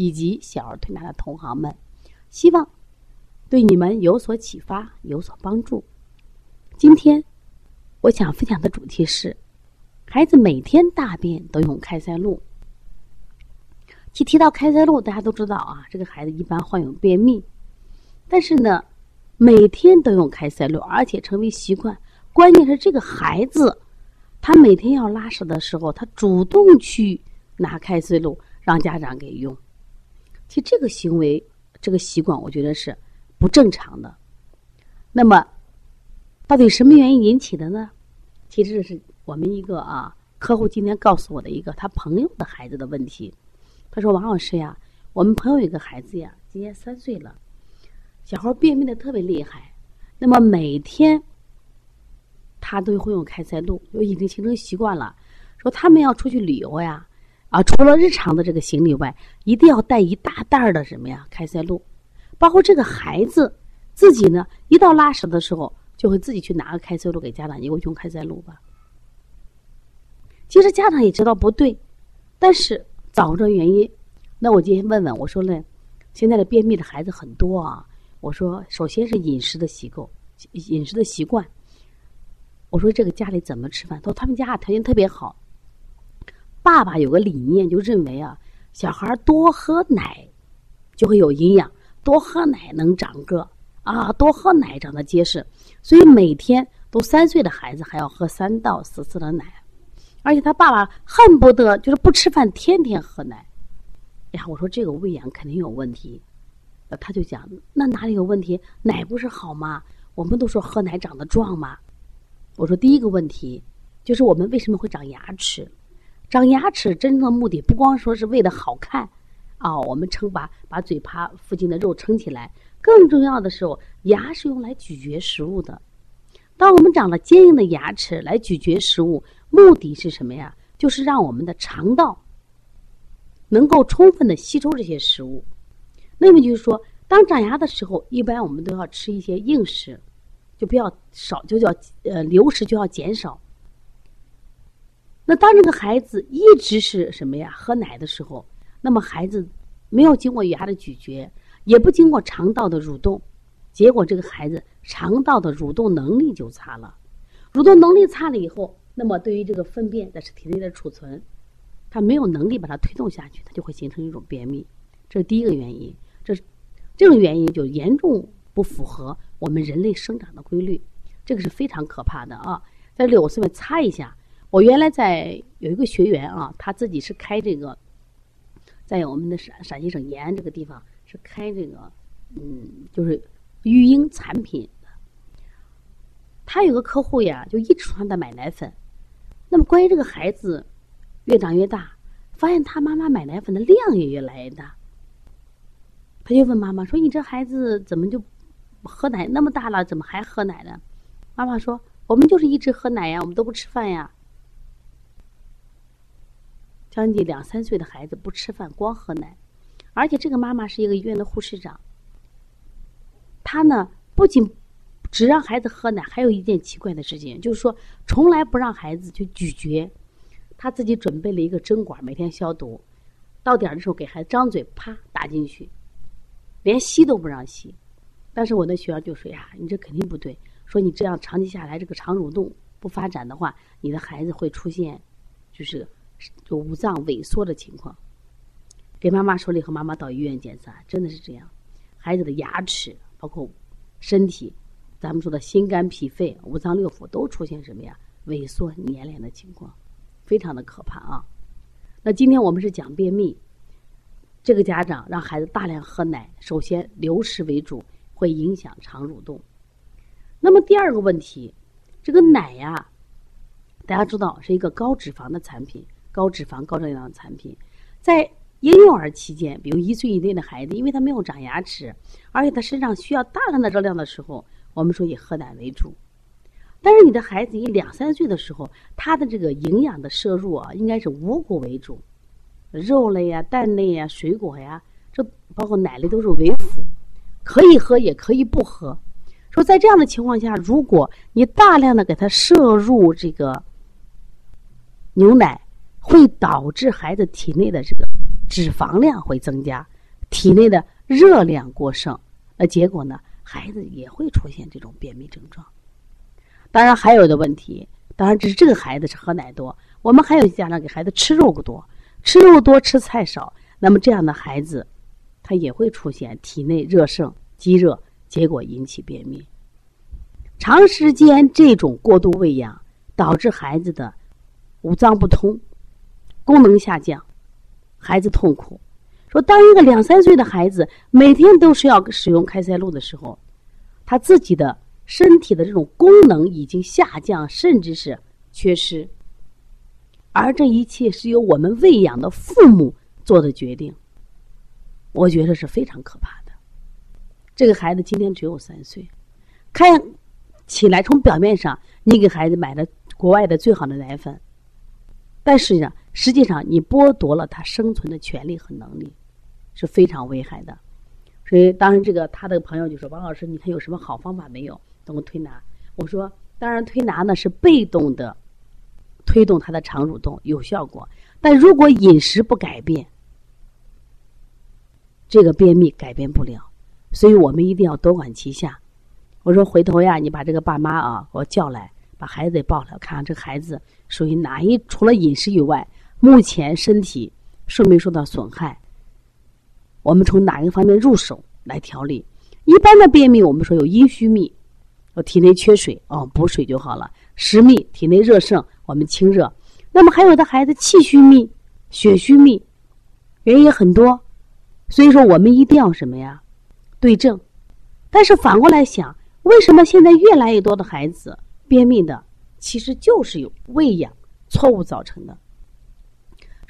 以及小儿推拿的同行们，希望对你们有所启发，有所帮助。今天我想分享的主题是：孩子每天大便都用开塞露。提提到开塞露，大家都知道啊，这个孩子一般患有便秘，但是呢，每天都用开塞露，而且成为习惯。关键是这个孩子，他每天要拉屎的时候，他主动去拿开塞露让家长给用。其实这个行为、这个习惯，我觉得是不正常的。那么，到底什么原因引起的呢？其实是我们一个啊客户今天告诉我的一个他朋友的孩子的问题。他说：“王老师呀，我们朋友有个孩子呀，今年三岁了，小孩便秘的特别厉害。那么每天他都会用开塞露，就已经形成习惯了。说他们要出去旅游呀。”啊，除了日常的这个行李外，一定要带一大袋儿的什么呀？开塞露，包括这个孩子自己呢，一到拉屎的时候，就会自己去拿个开塞露给家长，你给我用开塞露吧。其实家长也知道不对，但是找不着原因。那我今天问问，我说呢，现在的便秘的孩子很多啊。我说，首先是饮食的习惯，饮食的习惯。我说这个家里怎么吃饭？他说他们家条件特别好。爸爸有个理念，就认为啊，小孩多喝奶就会有营养，多喝奶能长个啊，多喝奶长得结实。所以每天都三岁的孩子还要喝三到四次的奶，而且他爸爸恨不得就是不吃饭，天天喝奶。呀，我说这个喂养肯定有问题，他就讲那哪里有问题？奶不是好吗？我们都说喝奶长得壮吗？我说第一个问题就是我们为什么会长牙齿？长牙齿真正的目的不光说是为了好看，啊，我们撑把把嘴巴附近的肉撑起来。更重要的时候，牙是用来咀嚼食物的。当我们长了坚硬的牙齿来咀嚼食物，目的是什么呀？就是让我们的肠道能够充分的吸收这些食物。那么就是说，当长牙的时候，一般我们都要吃一些硬食，就不要少，就叫呃流食就要减少。那当这个孩子一直是什么呀？喝奶的时候，那么孩子没有经过牙的咀嚼，也不经过肠道的蠕动，结果这个孩子肠道的蠕动能力就差了。蠕动能力差了以后，那么对于这个粪便在是体内的储存，他没有能力把它推动下去，它就会形成一种便秘。这是第一个原因，这是这种原因就严重不符合我们人类生长的规律，这个是非常可怕的啊！在这里我顺便擦一下。我原来在有一个学员啊，他自己是开这个，在我们的陕陕西省延安这个地方是开这个，嗯，就是育婴产品的。他有个客户呀，就一直让他买奶粉。那么关于这个孩子越长越大，发现他妈妈买奶粉的量也越来越大。他就问妈妈说：“你这孩子怎么就喝奶那么大了，怎么还喝奶呢？”妈妈说：“我们就是一直喝奶呀，我们都不吃饭呀。”将近两三岁的孩子不吃饭，光喝奶，而且这个妈妈是一个医院的护士长。她呢，不仅只让孩子喝奶，还有一件奇怪的事情，就是说从来不让孩子去咀嚼。她自己准备了一个针管，每天消毒，到点的时候给孩子张嘴啪打进去，连吸都不让吸。但是我的学员就说呀：“你这肯定不对，说你这样长期下来，这个肠蠕动不发展的话，你的孩子会出现就是。”就五脏萎缩的情况，给妈妈说了以后，妈妈到医院检查，真的是这样。孩子的牙齿，包括身体，咱们说的心肝脾肺五脏六腑都出现什么呀？萎缩粘连的情况，非常的可怕啊。那今天我们是讲便秘，这个家长让孩子大量喝奶，首先流食为主，会影响肠蠕动。那么第二个问题，这个奶呀，大家知道是一个高脂肪的产品。高脂肪、高热量的产品，在婴幼儿期间，比如一岁以内的孩子，因为他没有长牙齿，而且他身上需要大量的热量的时候，我们说以喝奶为主。但是你的孩子一两三岁的时候，他的这个营养的摄入啊，应该是五谷为主，肉类呀、蛋类呀、水果呀，这包括奶类都是为辅，可以喝也可以不喝。说在这样的情况下，如果你大量的给他摄入这个牛奶，会导致孩子体内的这个脂肪量会增加，体内的热量过剩，那结果呢，孩子也会出现这种便秘症状。当然还有的问题，当然只是这个孩子是喝奶多，我们还有家长给孩子吃肉不多，吃肉多吃菜少，那么这样的孩子，他也会出现体内热盛积热，结果引起便秘。长时间这种过度喂养，导致孩子的五脏不通，功能下降，孩子痛苦。说当一个两三岁的孩子每天都是要使用开塞露的时候，他自己的。身体的这种功能已经下降，甚至是缺失，而这一切是由我们喂养的父母做的决定。我觉得是非常可怕的。这个孩子今天只有三岁，看起来从表面上你给孩子买的国外的最好的奶粉，但实际上，实际上你剥夺了他生存的权利和能力，是非常危害的。所以当时这个他的朋友就说：“王老师，你看有什么好方法没有？”通过推拿，我说当然推拿呢是被动的推动他的肠蠕动有效果，但如果饮食不改变，这个便秘改变不了，所以我们一定要多管齐下。我说回头呀，你把这个爸妈啊给我叫来，把孩子也抱来，看看这孩子属于哪一？除了饮食以外，目前身体受没受到损害？我们从哪一个方面入手来调理？一般的便秘，我们说有阴虚秘。我体内缺水，哦，补水就好了。实秘，体内热盛，我们清热。那么还有的孩子气虚秘、血虚秘，原因也很多。所以说，我们一定要什么呀？对症。但是反过来想，为什么现在越来越多的孩子便秘的，其实就是有喂养错误造成的。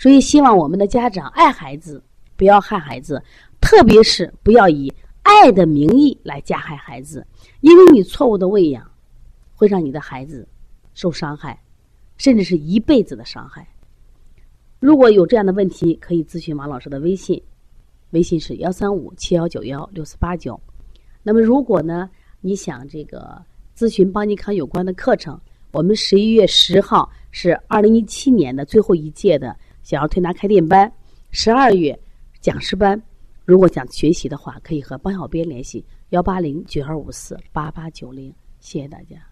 所以，希望我们的家长爱孩子，不要害孩子，特别是不要以。爱的名义来加害孩子，因为你错误的喂养，会让你的孩子受伤害，甚至是一辈子的伤害。如果有这样的问题，可以咨询王老师的微信，微信是幺三五七幺九幺六四八九。那么，如果呢，你想这个咨询邦尼康有关的课程，我们十一月十号是二零一七年的最后一届的想要推拿开店班，十二月讲师班。如果想学习的话，可以和包小编联系：幺八零九二五四八八九零。谢谢大家。